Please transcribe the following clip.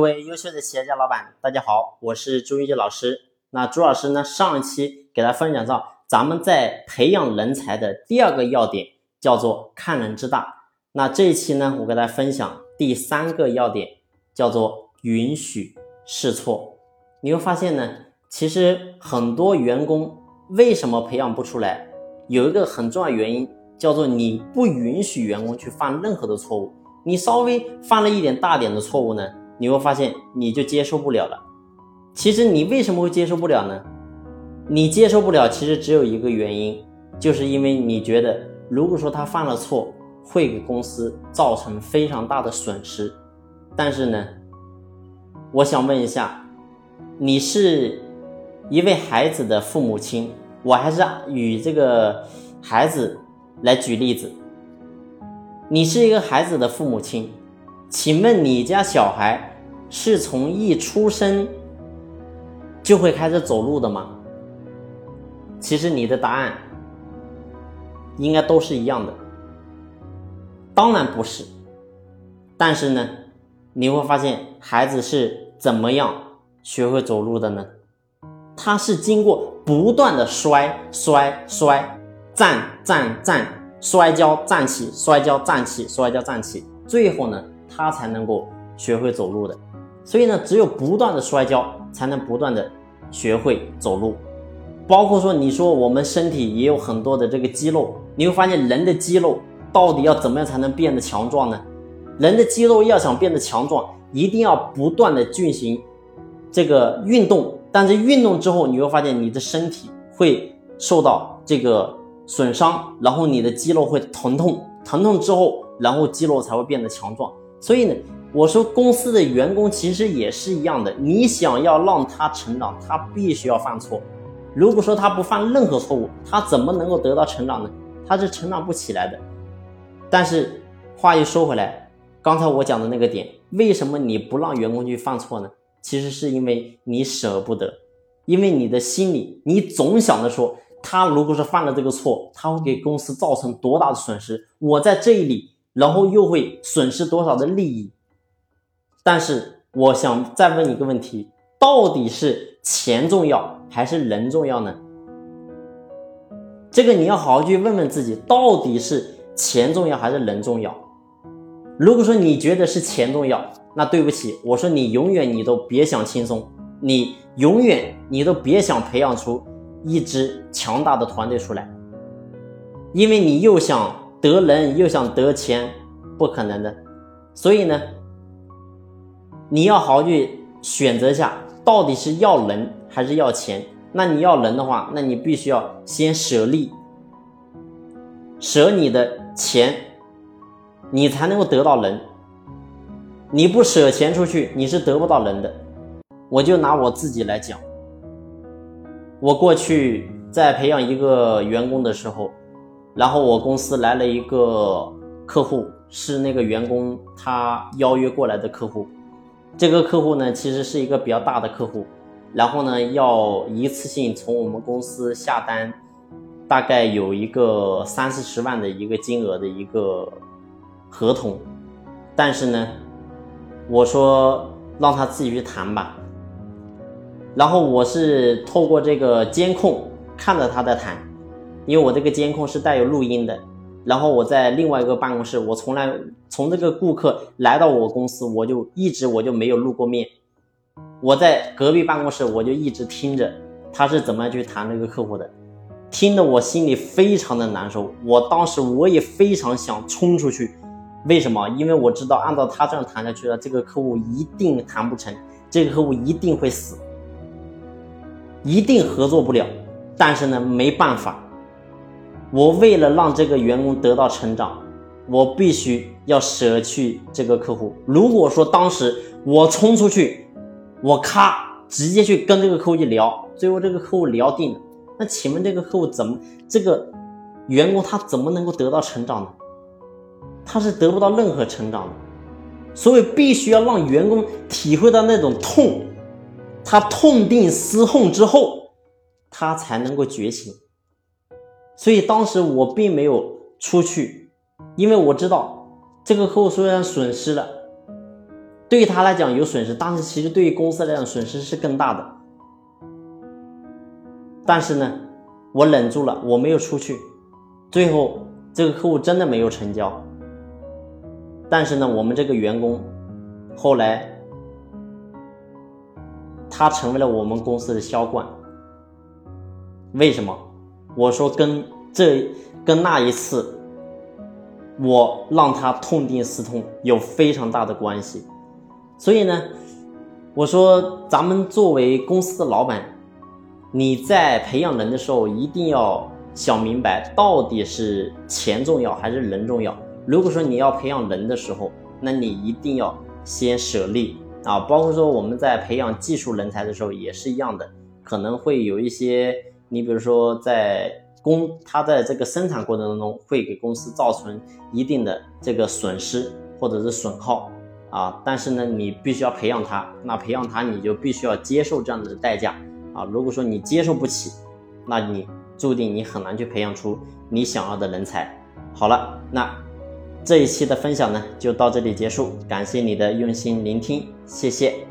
各位优秀的企业家老板，大家好，我是朱玉杰老师。那朱老师呢，上一期给大家分享到，咱们在培养人才的第二个要点叫做看人之大。那这一期呢，我给大家分享第三个要点，叫做允许试错。你会发现呢，其实很多员工为什么培养不出来，有一个很重要原因，叫做你不允许员工去犯任何的错误。你稍微犯了一点大点的错误呢？你会发现你就接受不了了。其实你为什么会接受不了呢？你接受不了，其实只有一个原因，就是因为你觉得，如果说他犯了错，会给公司造成非常大的损失。但是呢，我想问一下，你是一位孩子的父母亲，我还是与这个孩子来举例子。你是一个孩子的父母亲，请问你家小孩？是从一出生就会开始走路的吗？其实你的答案应该都是一样的，当然不是。但是呢，你会发现孩子是怎么样学会走路的呢？他是经过不断的摔摔摔，站站站，摔跤站起，摔跤站起，摔跤站起，最后呢，他才能够学会走路的。所以呢，只有不断的摔跤，才能不断的学会走路。包括说，你说我们身体也有很多的这个肌肉，你会发现人的肌肉到底要怎么样才能变得强壮呢？人的肌肉要想变得强壮，一定要不断的进行这个运动。但是运动之后，你会发现你的身体会受到这个损伤，然后你的肌肉会疼痛，疼痛之后，然后肌肉才会变得强壮。所以呢。我说，公司的员工其实也是一样的。你想要让他成长，他必须要犯错。如果说他不犯任何错误，他怎么能够得到成长呢？他是成长不起来的。但是话又说回来，刚才我讲的那个点，为什么你不让员工去犯错呢？其实是因为你舍不得，因为你的心里你总想着说，他如果是犯了这个错，他会给公司造成多大的损失？我在这里，然后又会损失多少的利益？但是我想再问你一个问题：到底是钱重要还是人重要呢？这个你要好好去问问自己，到底是钱重要还是人重要？如果说你觉得是钱重要，那对不起，我说你永远你都别想轻松，你永远你都别想培养出一支强大的团队出来，因为你又想得人又想得钱，不可能的。所以呢？你要好好去选择一下，到底是要人还是要钱？那你要人的话，那你必须要先舍利，舍你的钱，你才能够得到人。你不舍钱出去，你是得不到人的。我就拿我自己来讲，我过去在培养一个员工的时候，然后我公司来了一个客户，是那个员工他邀约过来的客户。这个客户呢，其实是一个比较大的客户，然后呢，要一次性从我们公司下单，大概有一个三四十万的一个金额的一个合同，但是呢，我说让他自己去谈吧，然后我是透过这个监控看着他在谈，因为我这个监控是带有录音的。然后我在另外一个办公室，我从来从这个顾客来到我公司，我就一直我就没有露过面。我在隔壁办公室，我就一直听着他是怎么样去谈这个客户的，听得我心里非常的难受。我当时我也非常想冲出去，为什么？因为我知道按照他这样谈下去了，这个客户一定谈不成，这个客户一定会死，一定合作不了。但是呢，没办法。我为了让这个员工得到成长，我必须要舍去这个客户。如果说当时我冲出去，我咔直接去跟这个客户去聊，最后这个客户聊定了，那请问这个客户怎么这个员工他怎么能够得到成长呢？他是得不到任何成长的。所以必须要让员工体会到那种痛，他痛定思痛之后，他才能够觉醒。所以当时我并没有出去，因为我知道这个客户虽然损失了，对于他来讲有损失，但是其实对于公司来讲损失是更大的。但是呢，我忍住了，我没有出去，最后这个客户真的没有成交。但是呢，我们这个员工后来他成为了我们公司的销冠。为什么？我说跟这跟那一次我让他痛定思痛有非常大的关系。所以呢，我说咱们作为公司的老板，你在培养人的时候一定要想明白，到底是钱重要还是人重要。如果说你要培养人的时候，那你一定要先舍利啊。包括说我们在培养技术人才的时候也是一样的，可能会有一些，你比如说在公他在这个生产过程当中会给公司造成一定的这个损失或者是损耗啊。但是呢，你必须要培养他，那培养他你就必须要接受这样的代价啊。如果说你接受不起，那你注定你很难去培养出你想要的人才。好了，那。这一期的分享呢，就到这里结束。感谢你的用心聆听，谢谢。